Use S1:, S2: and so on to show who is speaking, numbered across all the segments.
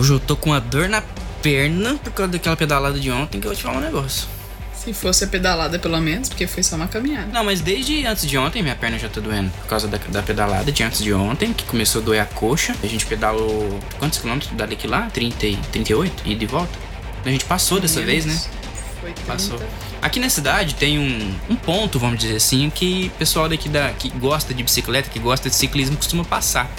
S1: Hoje eu tô com uma dor na perna por causa daquela pedalada de ontem que eu vou te falar um negócio.
S2: Se fosse a pedalada, pelo menos, porque foi só uma caminhada.
S1: Não, mas desde antes de ontem minha perna já tá doendo. Por causa da, da pedalada de antes de ontem, que começou a doer a coxa. A gente pedalou. Quantos quilômetros daqui lá? 30 e 38? E de volta? A gente passou dessa vez, né?
S2: Foi 30.
S1: Passou. Aqui na cidade tem um, um ponto, vamos dizer assim, que o pessoal daqui da, que gosta de bicicleta, que gosta de ciclismo, costuma passar.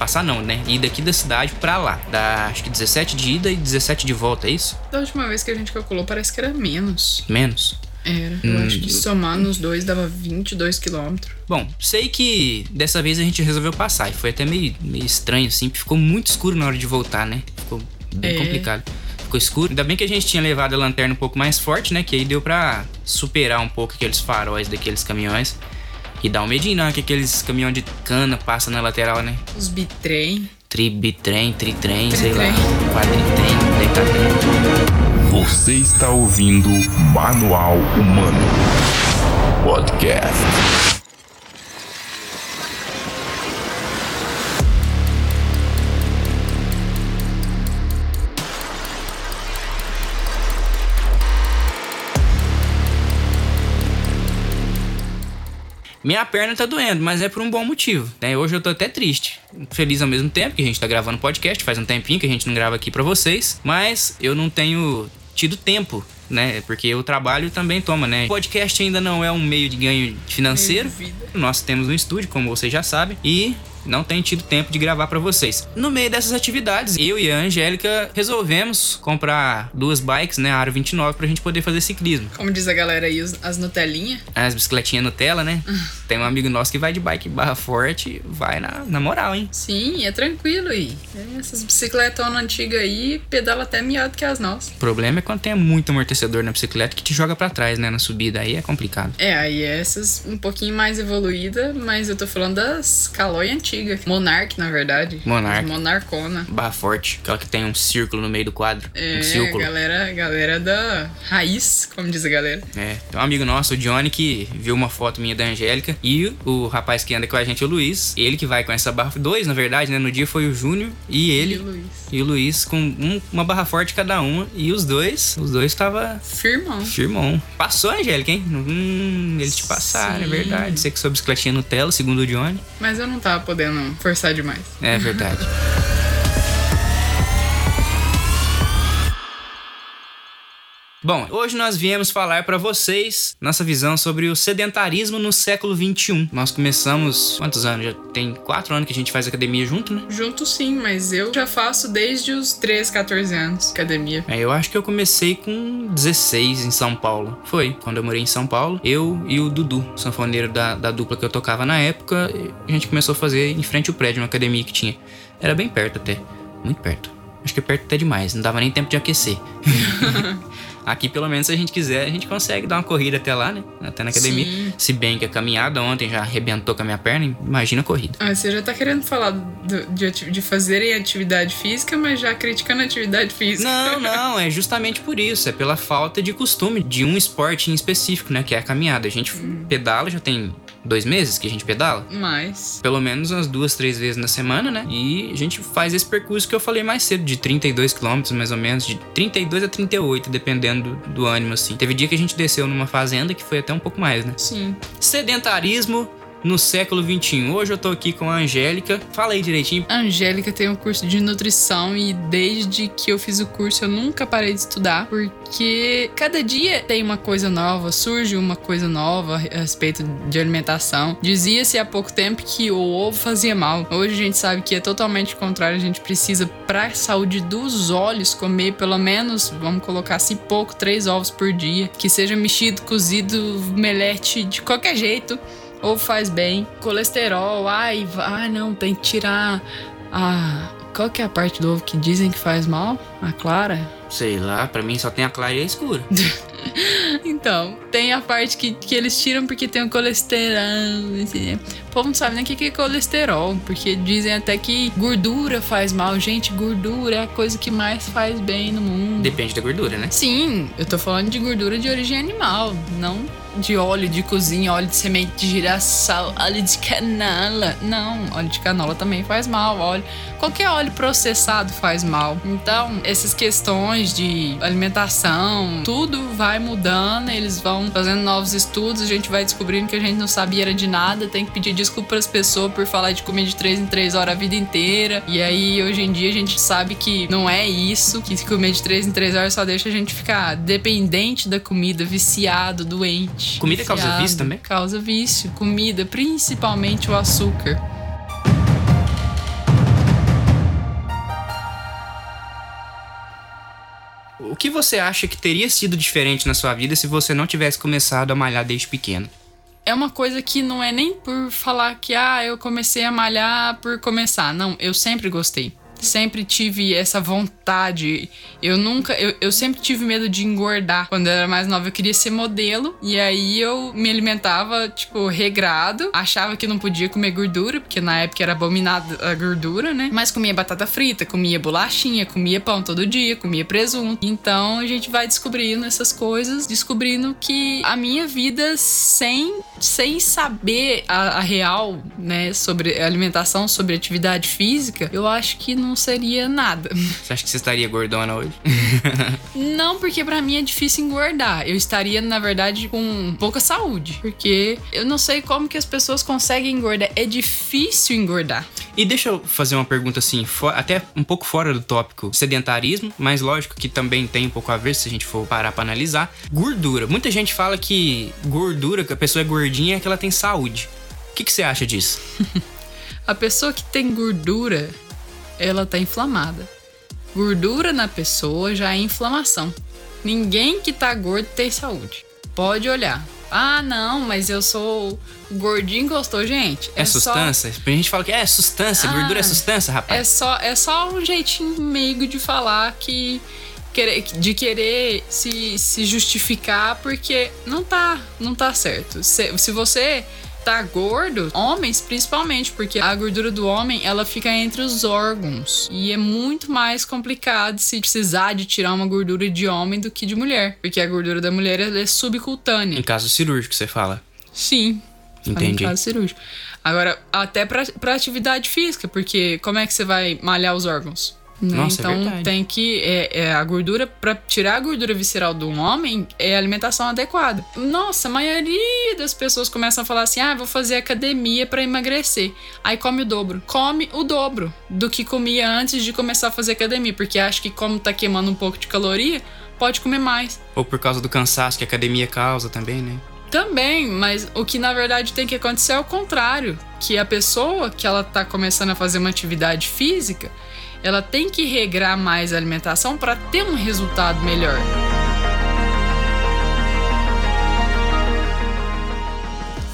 S1: Passar não, né? Ir daqui da cidade pra lá. Dá acho que 17 de ida e 17 de volta, é isso?
S2: Da última vez que a gente calculou, parece que era menos.
S1: Menos.
S2: Era. Eu
S1: Hum.
S2: acho que somar nos dois dava 22 quilômetros.
S1: Bom, sei que dessa vez a gente resolveu passar. E foi até meio, meio estranho, assim, porque ficou muito escuro na hora de voltar, né? Ficou bem
S2: É.
S1: complicado. Ficou escuro. Ainda bem que a gente tinha levado a lanterna um pouco mais forte, né? Que aí deu pra superar um pouco aqueles faróis daqueles caminhões. E dá um medinho, não, que aqueles caminhões de cana passam na lateral, né?
S2: Os bitrem.
S1: Tribitrem, tritrem, sei lá. Quadritrem, decatrem.
S3: Você está ouvindo Manual Humano Podcast.
S1: Minha perna tá doendo, mas é por um bom motivo, né? Hoje eu tô até triste. Feliz ao mesmo tempo, que a gente tá gravando podcast, faz um tempinho que a gente não grava aqui pra vocês, mas eu não tenho tido tempo, né? Porque o trabalho também toma, né? Podcast ainda não é um meio de ganho financeiro. Nós temos um estúdio, como vocês já sabem, e não tem tido tempo de gravar pra vocês. No meio dessas atividades, eu e a Angélica resolvemos comprar duas bikes, né, a Aro 29, pra gente poder fazer ciclismo.
S2: Como diz a galera aí, as Nutelinha.
S1: As bicicletinhas Nutella, né? Tem um amigo nosso que vai de bike barra forte, vai na, na moral, hein?
S2: Sim, é tranquilo aí. É, essas bicicletonas antigas aí pedala até miado que as nossas.
S1: O problema é quando tem muito amortecedor na bicicleta que te joga pra trás, né? Na subida, aí é complicado.
S2: É, aí essas um pouquinho mais evoluída, mas eu tô falando das Caloi antigas. Monarch, na verdade.
S1: Monarch.
S2: Monarcona.
S1: Barra forte, aquela que tem um círculo no meio do quadro.
S2: É,
S1: um círculo.
S2: galera, galera da raiz, como diz a galera.
S1: É, tem um amigo nosso, o Johnny, que viu uma foto minha da Angélica. E o rapaz que anda com a gente, o Luiz. Ele que vai com essa barra. Dois, na verdade, né? No dia foi o Júnior e ele.
S2: E o Luiz.
S1: E o Luiz com um- uma barra forte cada uma. E os dois, os dois tava
S2: Firmão.
S1: firmão. Passou, Angélica, hein? Hum, eles te passaram, é
S2: Sim.
S1: verdade. Você que sua bicicletinha Nutella, segundo o Johnny.
S2: Mas eu não tava podendo forçar demais.
S1: É verdade. Bom, hoje nós viemos falar pra vocês nossa visão sobre o sedentarismo no século XXI. Nós começamos. Quantos anos? Já tem quatro anos que a gente faz academia junto, né?
S2: Junto sim, mas eu já faço desde os 13, 14 anos academia.
S1: É, eu acho que eu comecei com 16 em São Paulo. Foi, quando eu morei em São Paulo. Eu e o Dudu, sanfoneiro da, da dupla que eu tocava na época, a gente começou a fazer em frente ao prédio, uma academia que tinha. Era bem perto até, muito perto. Acho que perto até demais, não dava nem tempo de aquecer. Aqui, pelo menos, se a gente quiser, a gente consegue dar uma corrida até lá, né? Até na academia.
S2: Sim.
S1: Se bem que a caminhada ontem já arrebentou com a minha perna, imagina a corrida.
S2: Ah, você já tá querendo falar do- de, de fazerem atividade física, mas já criticando a atividade física.
S1: Não, não, é justamente por isso. É pela falta de costume de um esporte em específico, né? Que é a caminhada. A gente pedala, já tem dois meses que a gente pedala.
S2: Mas.
S1: Pelo menos umas duas, três vezes na semana, né? E a gente faz esse percurso que eu falei mais cedo, de 32 quilômetros mais ou menos, de 32 a 38, dependendo do, do ânimo, assim. Teve dia que a gente desceu numa fazenda que foi até um pouco mais, né?
S2: Sim.
S1: Sedentarismo no século XXI. Hoje eu tô aqui com a Angélica. Fala aí direitinho.
S2: A Angélica tem um curso de nutrição e desde que eu fiz o curso eu nunca parei de estudar, porque cada dia tem uma coisa nova, surge uma coisa nova a respeito de alimentação. Dizia-se há pouco tempo que o ovo fazia mal. Hoje a gente sabe que é totalmente contrário, a gente precisa para saúde dos olhos comer pelo menos, vamos colocar assim pouco, três ovos por dia, que seja mexido, cozido, melete de qualquer jeito. Ovo faz bem. Colesterol, ai, ai não, tem que tirar a. Qual que é a parte do ovo que dizem que faz mal? A clara?
S1: Sei lá, pra mim só tem a clara e a escura.
S2: Então, tem a parte que, que eles tiram porque tem o colesterol. assim. O povo não sabe nem o que é colesterol, porque dizem até que gordura faz mal. Gente, gordura é a coisa que mais faz bem no mundo.
S1: Depende da gordura, né?
S2: Sim, eu tô falando de gordura de origem animal, não de óleo de cozinha, óleo de semente de girassol, óleo de canola. Não, óleo de canola também faz mal. Óleo, qualquer óleo processado faz mal. Então, essas questões de alimentação, tudo vai mudando, eles vão fazendo novos estudos, a gente vai descobrindo que a gente não sabia era de nada, tem que pedir desculpa às pessoas por falar de comer de 3 em 3 horas a vida inteira. E aí, hoje em dia, a gente sabe que não é isso, que comer de 3 em 3 horas só deixa a gente ficar dependente da comida, viciado, doente.
S1: Comida causa vício também?
S2: Causa vício. Comida, principalmente o açúcar.
S1: O que você acha que teria sido diferente na sua vida se você não tivesse começado a malhar desde pequeno?
S2: É uma coisa que não é nem por falar que ah, eu comecei a malhar por começar. Não, eu sempre gostei. Sempre tive essa vontade. Eu nunca. Eu, eu sempre tive medo de engordar. Quando eu era mais nova, eu queria ser modelo. E aí eu me alimentava, tipo, regrado. Achava que não podia comer gordura, porque na época era abominada a gordura, né? Mas comia batata frita, comia bolachinha, comia pão todo dia, comia presunto. Então a gente vai descobrindo essas coisas, descobrindo que a minha vida sem, sem saber a, a real, né, sobre alimentação, sobre atividade física, eu acho que não seria nada.
S1: Você acha que você estaria gordona hoje?
S2: Não, porque pra mim é difícil engordar. Eu estaria, na verdade, com pouca saúde. Porque eu não sei como que as pessoas conseguem engordar. É difícil engordar.
S1: E deixa eu fazer uma pergunta assim, até um pouco fora do tópico sedentarismo, mas lógico que também tem um pouco a ver se a gente for parar pra analisar. Gordura. Muita gente fala que gordura, que a pessoa é gordinha, é que ela tem saúde. O que, que você acha disso?
S2: A pessoa que tem gordura, ela tá inflamada. Gordura na pessoa já é inflamação. Ninguém que tá gordo tem saúde. Pode olhar. Ah, não, mas eu sou gordinho gostoso, gente.
S1: É,
S2: só-
S1: sustância? A gente fala que é sustância,
S2: Ah,
S1: gordura é sustância,
S2: É
S1: rapaz.
S2: só, é só um jeitinho meigo de falar que. De querer se, se justificar porque não tá, não tá certo. Se, se você tá gordo, homens principalmente, porque a gordura do homem ela fica entre os órgãos e é muito mais complicado se precisar de tirar uma gordura de homem do que de mulher, porque a gordura da mulher é subcutânea.
S1: Em caso cirúrgico, você fala.
S2: Sim.
S1: Entendi.
S2: No caso cirúrgico. Agora, até pra, pra atividade física, porque como é que você vai malhar os órgãos? Né?
S1: Nossa, é
S2: então
S1: verdade.
S2: tem que. É, é a gordura, pra tirar a gordura visceral do homem, é alimentação adequada. Nossa, a maioria das pessoas começam a falar assim: ah, vou fazer academia pra emagrecer. Aí come o dobro. Come o dobro do que comia antes de começar a fazer academia, porque acha que, como tá queimando um pouco de caloria, pode comer mais.
S1: Ou por causa do cansaço que a academia causa também, né?
S2: Também, mas o que na verdade tem que acontecer é o contrário, que a pessoa que ela tá começando a fazer uma atividade física, ela tem que regrar mais a alimentação para ter um resultado melhor.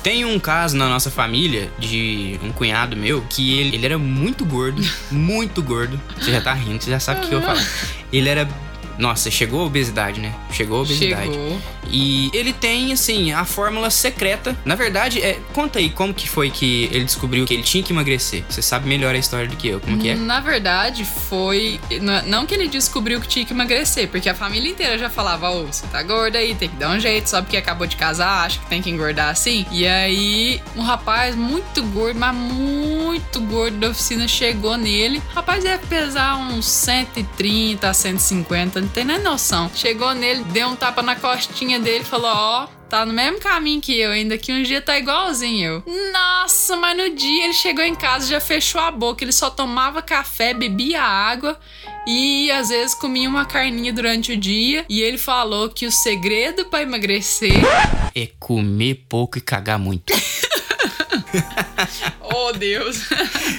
S1: Tem um caso na nossa família de um cunhado meu que ele, ele era muito gordo, muito gordo. Você já tá rindo, você já sabe o que eu falar. Ele era. Nossa, chegou a obesidade, né? Chegou a obesidade.
S2: Chegou.
S1: E ele tem, assim, a fórmula secreta. Na verdade, é, conta aí como que foi que ele descobriu que ele tinha que emagrecer. Você sabe melhor a história do que eu, como que é?
S2: Na verdade, foi. Não que ele descobriu que tinha que emagrecer, porque a família inteira já falava: Ô, você tá gorda aí, tem que dar um jeito, só porque acabou de casar, acha que tem que engordar assim. E aí, um rapaz muito gordo, mas muito gordo da oficina chegou nele. O rapaz deve pesar uns 130 a 150, não tem nem noção. Chegou nele, deu um tapa na costinha dele e falou: Ó. Tá no mesmo caminho que eu, ainda que um dia tá igualzinho eu. Nossa, mas no dia ele chegou em casa já fechou a boca. Ele só tomava café, bebia água e às vezes comia uma carninha durante o dia. E ele falou que o segredo pra emagrecer.
S1: É comer pouco e cagar muito.
S2: Oh, Deus!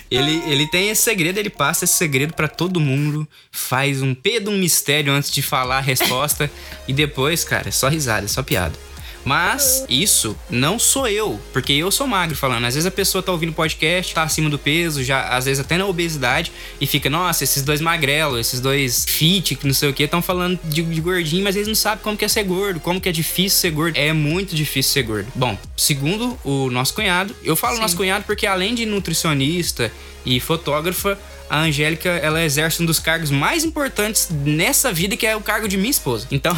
S1: Ele, ele tem esse segredo, ele passa esse segredo pra todo mundo, faz um pedo, um mistério antes de falar a resposta e depois, cara, é só risada, é só piada. Mas isso não sou eu, porque eu sou magro falando. Às vezes a pessoa tá ouvindo podcast, tá acima do peso, já às vezes até na obesidade, e fica, nossa, esses dois magrelos, esses dois fit, que não sei o que, estão falando de, de gordinho, mas eles não sabem como que é ser gordo, como que é difícil ser gordo. É muito difícil ser gordo. Bom, segundo o nosso cunhado, eu falo
S2: Sim.
S1: nosso cunhado porque além de nutricionista e fotógrafa, a Angélica, ela exerce um dos cargos mais importantes nessa vida, que é o cargo de minha esposa. Então,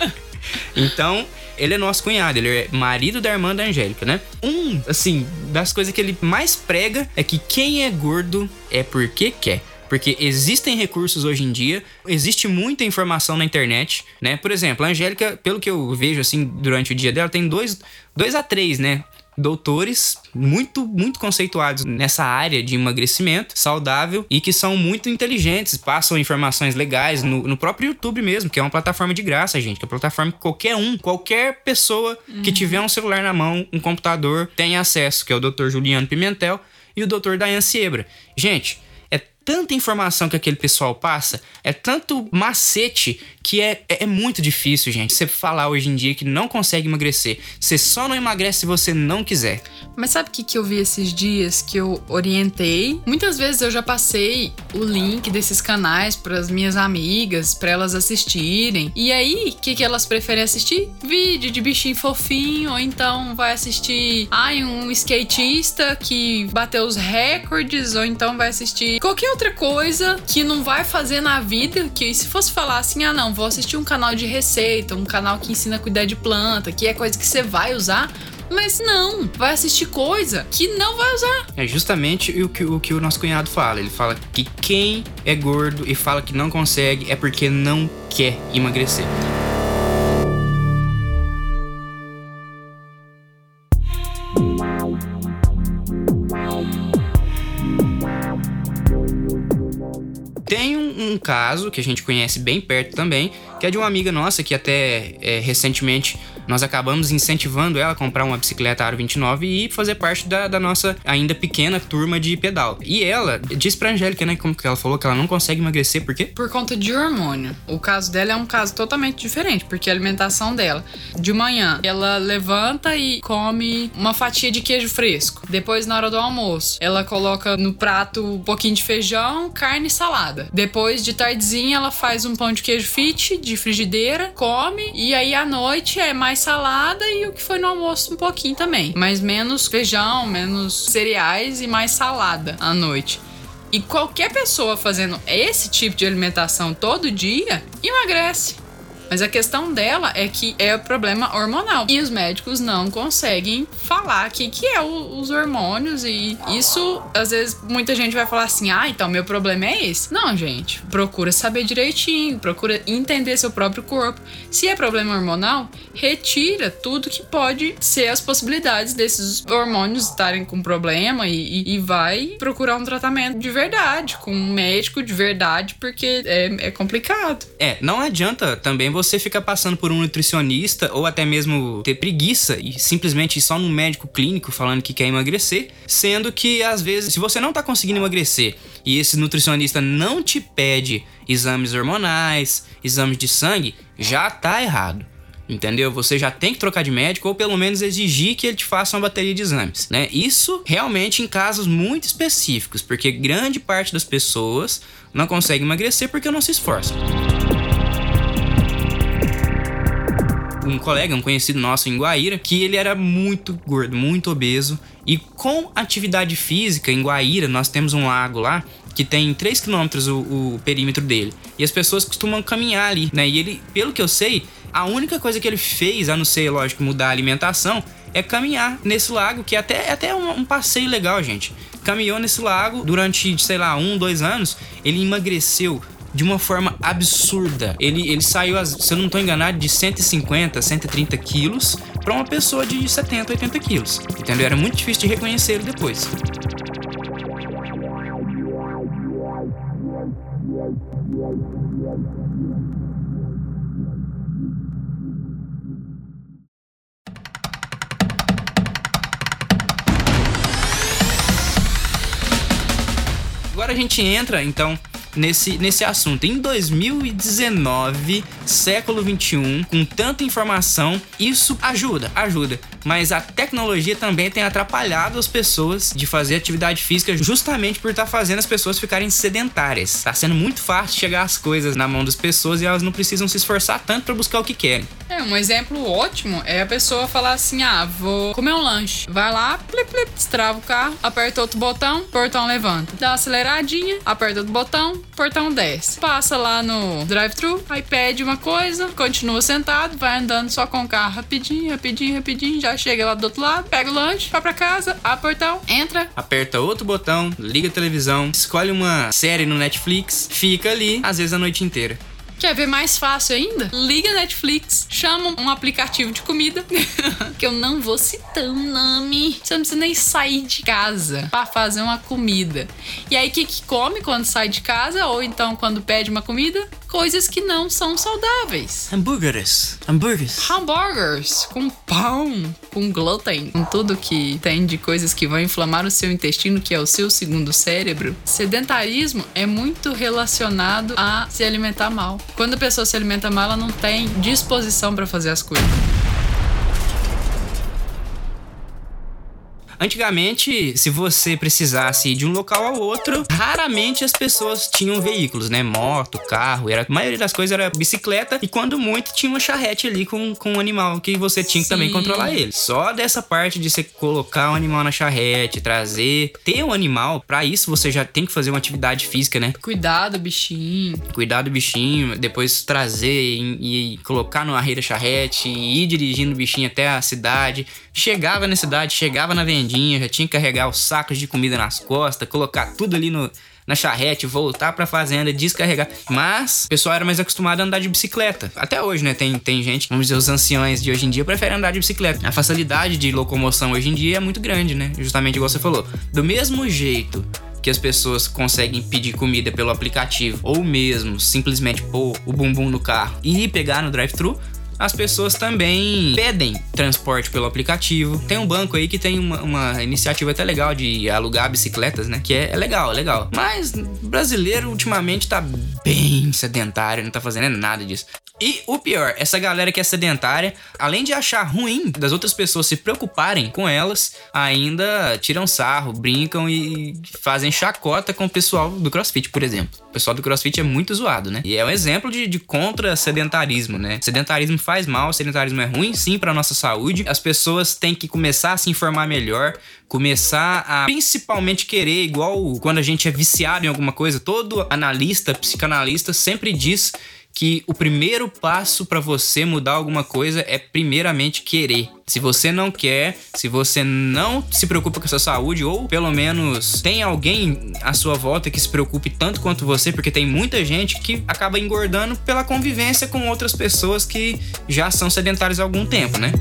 S1: então Ele é nosso cunhado, ele é marido da irmã da Angélica, né? Um, assim, das coisas que ele mais prega é que quem é gordo é porque quer. Porque existem recursos hoje em dia, existe muita informação na internet, né? Por exemplo, a Angélica, pelo que eu vejo assim durante o dia dela, tem dois, dois a três, né? Doutores muito, muito conceituados nessa área de emagrecimento saudável e que são muito inteligentes, passam informações legais no, no próprio YouTube mesmo, que é uma plataforma de graça, gente, que é uma plataforma que qualquer um, qualquer pessoa uhum. que tiver um celular na mão, um computador, tem acesso, que é o Dr. Juliano Pimentel e o Dr. Dayan Siebra. Gente, tanta informação que aquele pessoal passa, é tanto macete que é, é, é muito difícil, gente. Você falar hoje em dia que não consegue emagrecer. Você só não emagrece se você não quiser.
S2: Mas sabe o que, que eu vi esses dias que eu orientei? Muitas vezes eu já passei o link desses canais para as minhas amigas, para elas assistirem. E aí, o que, que elas preferem assistir? Vídeo de bichinho fofinho, ou então vai assistir ai, um skatista que bateu os recordes, ou então vai assistir qualquer outra coisa que não vai fazer na vida, que se fosse falar assim, ah não, vou assistir um canal de receita, um canal que ensina a cuidar de planta, que é coisa que você vai usar, mas não, vai assistir coisa que não vai usar.
S1: É justamente o que, o que o nosso cunhado fala. Ele fala que quem é gordo e fala que não consegue é porque não quer emagrecer. Tem um, um, caso que a gente conhece bem perto também, que é de uma amiga nossa que até é, recentemente nós acabamos incentivando ela a comprar uma bicicleta Aro 29 e fazer parte da, da, nossa ainda pequena turma de pedal. E ela disse pra Angélica, né, como que ela falou, que ela não consegue emagrecer, por quê?
S2: Por conta de hormônio. O caso dela é um caso totalmente diferente, porque a alimentação dela, de manhã, ela levanta e come uma fatia de queijo fresco. Depois, na hora do almoço, ela coloca no prato um pouquinho de feijão, carne e salada. Depois, de tardezinha, ela faz um pão de queijo fit de frigideira, come, e aí à noite é mais mais salada e o que foi no almoço um pouquinho também. Mas menos feijão, menos cereais e mais salada à noite. E qualquer pessoa fazendo esse tipo de alimentação todo dia emagrece. Mas a questão dela é que é o problema hormonal. E os médicos não conseguem falar o que, que é o, os hormônios. E isso, às vezes, muita gente vai falar assim: ah, então meu problema é esse. Não, gente. Procura saber direitinho, procura entender seu próprio corpo. Se é problema hormonal, retira tudo que pode ser as possibilidades desses hormônios estarem com problema e, e, vai procurar um tratamento de verdade, com um médico de verdade, porque é, é complicado.
S1: É, não adianta também você fica passando por um nutricionista ou até mesmo ter preguiça e simplesmente ir só num médico clínico falando que quer emagrecer, sendo que às vezes, se você não tá conseguindo emagrecer e esse nutricionista não te pede exames hormonais, exames de sangue, já tá errado. Entendeu? Você já tem que trocar de médico ou pelo menos exigir que ele te faça uma bateria de exames, né? Isso realmente em casos muito específicos, porque grande parte das pessoas não consegue emagrecer porque não se esforçam. Um colega, um conhecido nosso em Guaíra, que ele era muito gordo, muito obeso. E com atividade física em Guaíra, nós temos um lago lá que tem 3 km o, o, perímetro dele. E as pessoas costumam caminhar ali, né? E ele, pelo que eu sei, a única coisa que ele fez, a não ser, lógico, mudar a alimentação, é caminhar nesse lago, que até, é até um, um passeio legal, gente. Caminhou nesse lago durante, sei lá, um, dois anos, ele emagreceu de uma forma absurda. Ele, ele saiu, se eu não estou enganado, de 150, 130 quilos para uma pessoa de 70, 80 quilos. Entendeu? Era muito difícil de reconhecer ele depois. Agora a gente entra, então, nesse, nesse assunto. Em 2019, século 21, com tanta informação, isso ajuda, ajuda. Mas a tecnologia também tem atrapalhado as pessoas de fazer atividade física justamente por estar tá fazendo as pessoas ficarem sedentárias. Tá sendo muito fácil chegar as coisas na mão das pessoas e elas não precisam se esforçar tanto para buscar o que querem.
S2: É, um exemplo ótimo é a pessoa falar assim: ah, vou comer um lanche. Vai lá, plip, plip, destrava o carro, aperta outro botão, portão levanta. Dá uma aceleradinha, aperta outro botão, portão desce. Passa lá no drive-thru, aí pede uma coisa, continua sentado, vai andando só com o carro rapidinho, rapidinho, rapidinho, já chega lá do outro lado, pega o lanche, vai pra casa, abre o portão, entra.
S1: Aperta outro botão, liga a televisão, escolhe uma série no Netflix, fica ali, às vezes a noite inteira.
S2: Quer ver mais fácil ainda? Liga Netflix, chama um aplicativo de comida, que eu não vou citar o nome. Você não precisa nem sair de casa para fazer uma comida. E aí, o que, que come quando sai de casa? Ou então quando pede uma comida? Coisas que não são saudáveis.
S1: Hambúrgueres. Hambúrgueres.
S2: Hambúrgueres com pão, com glúten, com tudo que tem de coisas que vão inflamar o seu intestino, que é o seu segundo cérebro. Sedentarismo é muito relacionado a se alimentar mal. Quando a pessoa se alimenta mal, ela não tem disposição para fazer as coisas.
S1: Antigamente, se você precisasse ir de um local ao outro, raramente as pessoas tinham veículos, né? Moto, carro, era, a maioria das coisas era bicicleta e quando muito tinha uma charrete ali com, com um animal que você tinha que também controlar ele. Só dessa parte de você colocar o animal na charrete, trazer, ter um animal, pra isso você já tem que fazer uma atividade física, né?
S2: Cuidado, bichinho.
S1: cuidar do bichinho, depois trazer e, e colocar no arreio da charrete e ir dirigindo o bichinho até a cidade. Chegava na cidade, chegava na vendinha, já tinha que carregar os sacos de comida nas costas, colocar tudo ali no, na charrete, voltar pra fazenda, descarregar. Mas o pessoal era mais acostumado a andar de bicicleta. Até hoje, né? Tem, tem gente, vamos dizer, os anciões de hoje em dia preferem andar de bicicleta. A facilidade de locomoção hoje em dia é muito grande, né? Justamente igual você falou. Do mesmo jeito que as pessoas conseguem pedir comida pelo aplicativo ou mesmo simplesmente pôr o bumbum no carro e pegar no drive-thru, as pessoas também pedem transporte pelo aplicativo. Tem um banco aí que tem uma, uma iniciativa até legal de alugar bicicletas, né? Que é, é legal, é legal. Mas brasileiro ultimamente tá bem sedentário, não tá fazendo nada disso. E o pior, essa galera que é sedentária, além de achar ruim das outras pessoas se preocuparem com elas, ainda tiram sarro, brincam e fazem chacota com o pessoal do CrossFit, por exemplo. O pessoal do CrossFit é muito zoado, né? E é um exemplo de, de contra-sedentarismo, né? Sedentarismo faz mal, sedentarismo é ruim sim pra nossa saúde. As pessoas têm que começar a se informar melhor, começar a principalmente querer, igual quando a gente é viciado em alguma coisa, todo analista, psicanalista sempre diz que o primeiro passo para você mudar alguma coisa é primeiramente querer. Se você não quer, se você não se preocupa com a sua saúde ou pelo menos tem alguém à sua volta que se preocupe tanto quanto você, porque tem muita gente que acaba engordando pela convivência com outras pessoas que já são sedentárias há algum tempo, né?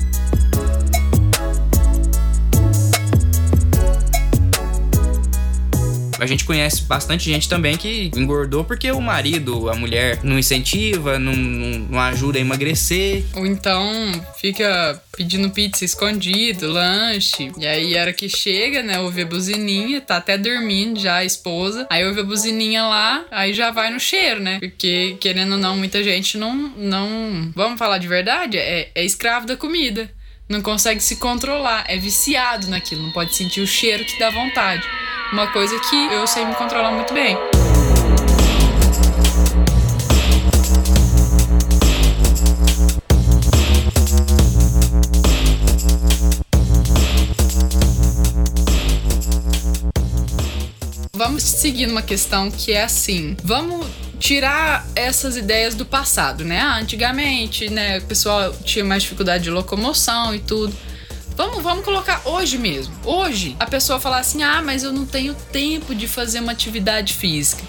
S1: A gente conhece bastante gente também que engordou porque o marido, a mulher, não incentiva, não, não, ajuda a emagrecer.
S2: Ou então fica pedindo pizza escondido, lanche. E aí, a hora que chega, né, ouve a buzininha, tá até dormindo já a esposa. Aí ouve a buzininha lá, aí já vai no cheiro, né? Porque, querendo ou não, muita gente não. não vamos falar de verdade? É, é escravo da comida. Não consegue se controlar, é viciado naquilo, não pode sentir o cheiro que dá vontade. Uma coisa que eu sei me controlar muito bem. Vamos seguir numa questão que é assim: vamos tirar essas ideias do passado, né? Ah, antigamente, né, o pessoal tinha mais dificuldade de locomoção e tudo. Vamos, vamos colocar hoje mesmo. Hoje, a pessoa falar assim: ah, mas eu não tenho tempo de fazer uma atividade física.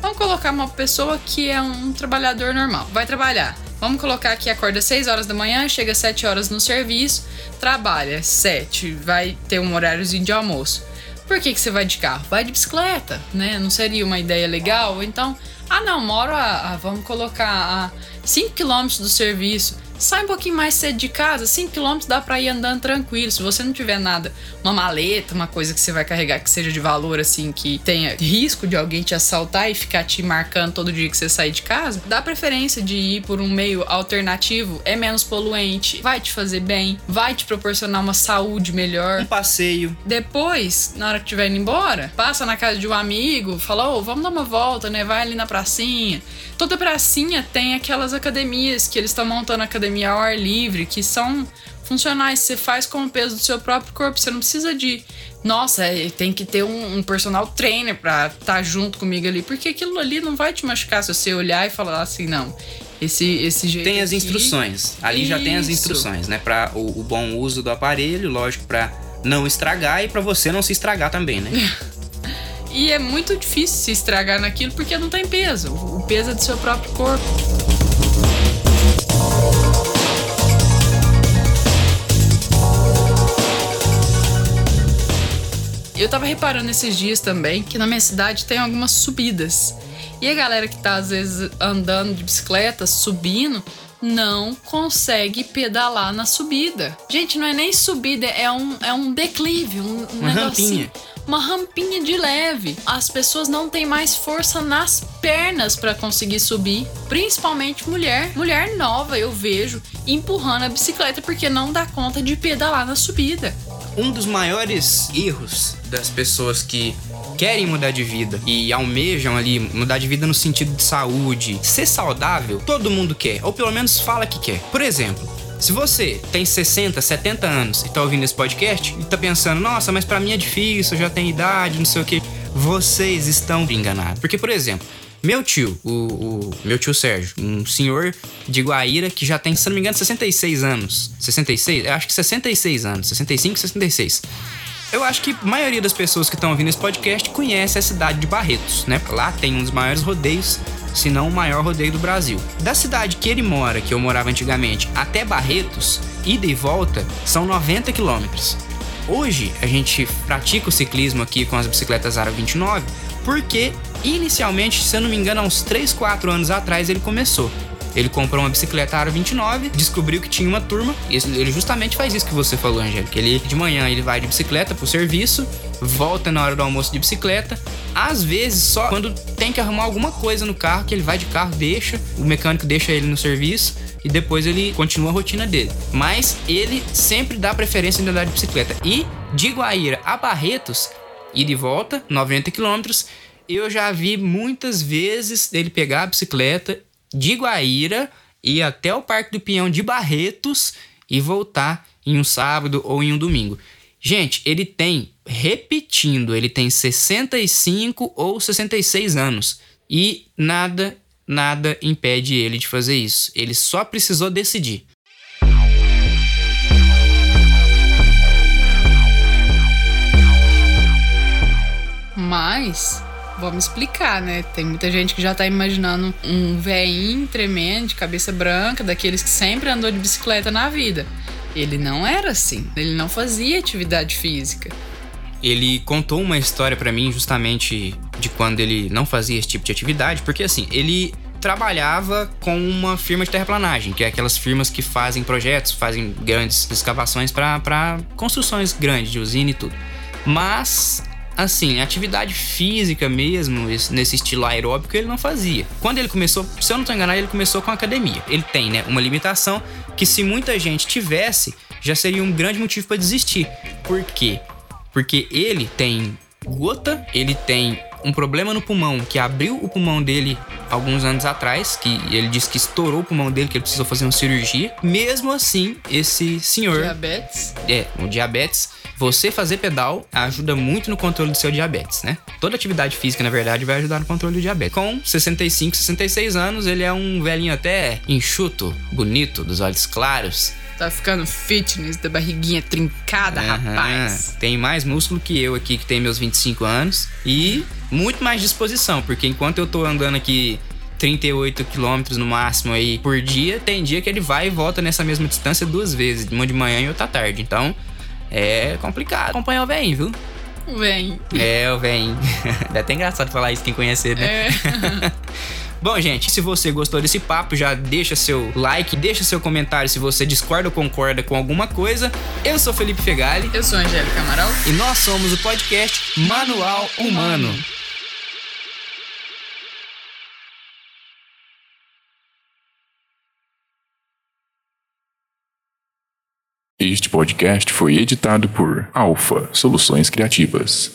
S2: Vamos colocar uma pessoa que é um trabalhador normal, vai trabalhar. Vamos colocar que acorda 6 horas da manhã, chega às 7 horas no serviço, trabalha 7, vai ter um horáriozinho de almoço. Por que, que você vai de carro? Vai de bicicleta, né? Não seria uma ideia legal? Então, ah não, moro a, a vamos colocar a 5 km do serviço. Sai um pouquinho mais cedo de casa, 5 km dá pra ir andando tranquilo. Se você não tiver nada, uma maleta, uma coisa que você vai carregar que seja de valor, assim, que tenha risco de alguém te assaltar e ficar te marcando todo dia que você sair de casa, dá preferência de ir por um meio alternativo, é menos poluente, vai te fazer bem, vai te proporcionar uma saúde melhor.
S1: Um passeio.
S2: Depois, na hora que estiver indo embora, passa na casa de um amigo, fala, ô, vamos dar uma volta, né? Vai ali na pracinha. Toda pracinha tem aquelas academias que eles estão montando academia academia ao ar livre, que são funcionais, você faz com o peso do seu próprio corpo, você não precisa de nossa, é, tem que ter um, um personal trainer pra estar tá junto comigo ali, porque aquilo ali não vai te machucar se você olhar e falar assim, não. Esse, esse jeito.
S1: Tem as
S2: aqui,
S1: instruções. Ali já tem as
S2: Isso.
S1: instruções, né? Para o, o bom uso do aparelho, lógico, para não estragar e para você não se estragar também, né?
S2: E é muito difícil se estragar naquilo porque não tem peso. O peso é do seu próprio corpo. Eu tava reparando esses dias também que na minha cidade tem algumas subidas. E a galera que tá às vezes andando de bicicleta, subindo, não consegue pedalar na subida. Gente, não é nem subida, é um, é um declive, um
S1: Uma
S2: negocinho-
S1: rampinha.
S2: uma rampinha de leve. As pessoas não têm mais força nas pernas para conseguir subir, principalmente mulher. Mulher nova eu vejo empurrando a bicicleta porque não dá conta de pedalar na subida.
S1: Um dos maiores erros das pessoas que querem mudar de vida e almejam ali mudar de vida no sentido de saúde, ser saudável, todo mundo quer, ou pelo menos fala que quer. Por exemplo, se você tem 60, 70 anos e tá ouvindo esse podcast e tá pensando, nossa, mas pra mim é difícil, eu já tenho idade, não sei o que, vocês estão enganados. Porque, por exemplo, meu tio, o, o meu tio Sérgio, um senhor de Guaíra que já tem, se não me engano, 66 anos. 66? Eu acho que 66 anos. 65, 66. Eu acho que a maioria das pessoas que estão ouvindo esse podcast conhece a cidade de Barretos, né? Lá tem um dos maiores rodeios, se não o maior rodeio do Brasil. Da cidade que ele mora, que eu morava antigamente, até Barretos, ida e volta, são 90 quilômetros. Hoje a gente pratica o ciclismo aqui com as bicicletas Aro 29 porque inicialmente, se eu não me engano, há uns 3, 4 anos atrás ele começou. Ele comprou uma bicicleta Aro 29, descobriu que tinha uma turma, e ele justamente faz isso que você falou, Angélica. Ele de manhã ele vai de bicicleta pro serviço, volta na hora do almoço de bicicleta. Às vezes, só quando tem que arrumar alguma coisa no carro, que ele vai de carro, deixa, o mecânico deixa ele no serviço e depois ele continua a rotina dele. Mas ele sempre dá preferência em andar de bicicleta. E de Guaíra a Barretos, ir e volta, 90 quilômetros, eu já vi muitas vezes ele pegar a bicicleta de Guaíra ir até o Parque do Pinhão de Barretos e voltar em um sábado ou em um domingo. Gente, ele tem, repetindo, ele tem 65 ou 66 anos e nada, nada impede ele de fazer isso. Ele só precisou decidir.
S2: Mas, vamos explicar, né? Tem muita gente que já tá imaginando um veinho tremendo, de cabeça branca, daqueles que sempre andou de bicicleta na vida. Ele não era assim. Ele não fazia atividade física.
S1: Ele contou uma história pra mim justamente de quando ele não fazia esse tipo de atividade, porque assim, ele trabalhava com uma firma de terraplanagem, que é aquelas firmas que fazem projetos, fazem grandes escavações para construções grandes de usina e tudo. Mas assim, atividade física mesmo, esse- nesse estilo aeróbico, ele não fazia. Quando ele começou, se eu não tô enganado, ele começou com academia. Ele tem, né, uma limitação que se muita gente tivesse, já seria um grande motivo para desistir. Por quê? Porque ele tem gota, ele tem um problema no pulmão que abriu o pulmão dele alguns anos atrás, que ele disse que estourou o pulmão dele, que ele precisou fazer uma cirurgia. Mesmo assim, esse senhor
S2: Diabetes.
S1: é, o diabetes, você fazer pedal ajuda muito no controle do seu diabetes, né? Toda atividade física, na verdade, vai ajudar no controle do diabetes. Com 65, 66 anos, ele é um velhinho até enxuto, bonito, dos olhos claros.
S2: Tá ficando fitness da barriguinha trincada,
S1: Aham.
S2: rapaz.
S1: Tem mais músculo que eu aqui, que tem meus 25 anos. E muito mais disposição, porque enquanto eu tô andando aqui 38 quilômetros no máximo aí por dia, tem dia que ele vai e volta nessa mesma distância duas vezes, uma de manhã e outra tarde. Então, é complicado acompanhar o velhinho, viu?
S2: Vem.
S1: É, o velhinho. É até engraçado falar isso quem conhecer, né?
S2: É.
S1: Bom, gente, se você gostou desse papo, já deixa seu like, deixa seu comentário se você discorda ou concorda com alguma coisa. Eu sou Felipe Fegali
S2: Eu sou Angélica Amaral.
S1: e nós somos o podcast Manual Humano.
S3: Este podcast foi editado por Alfa Soluções Criativas.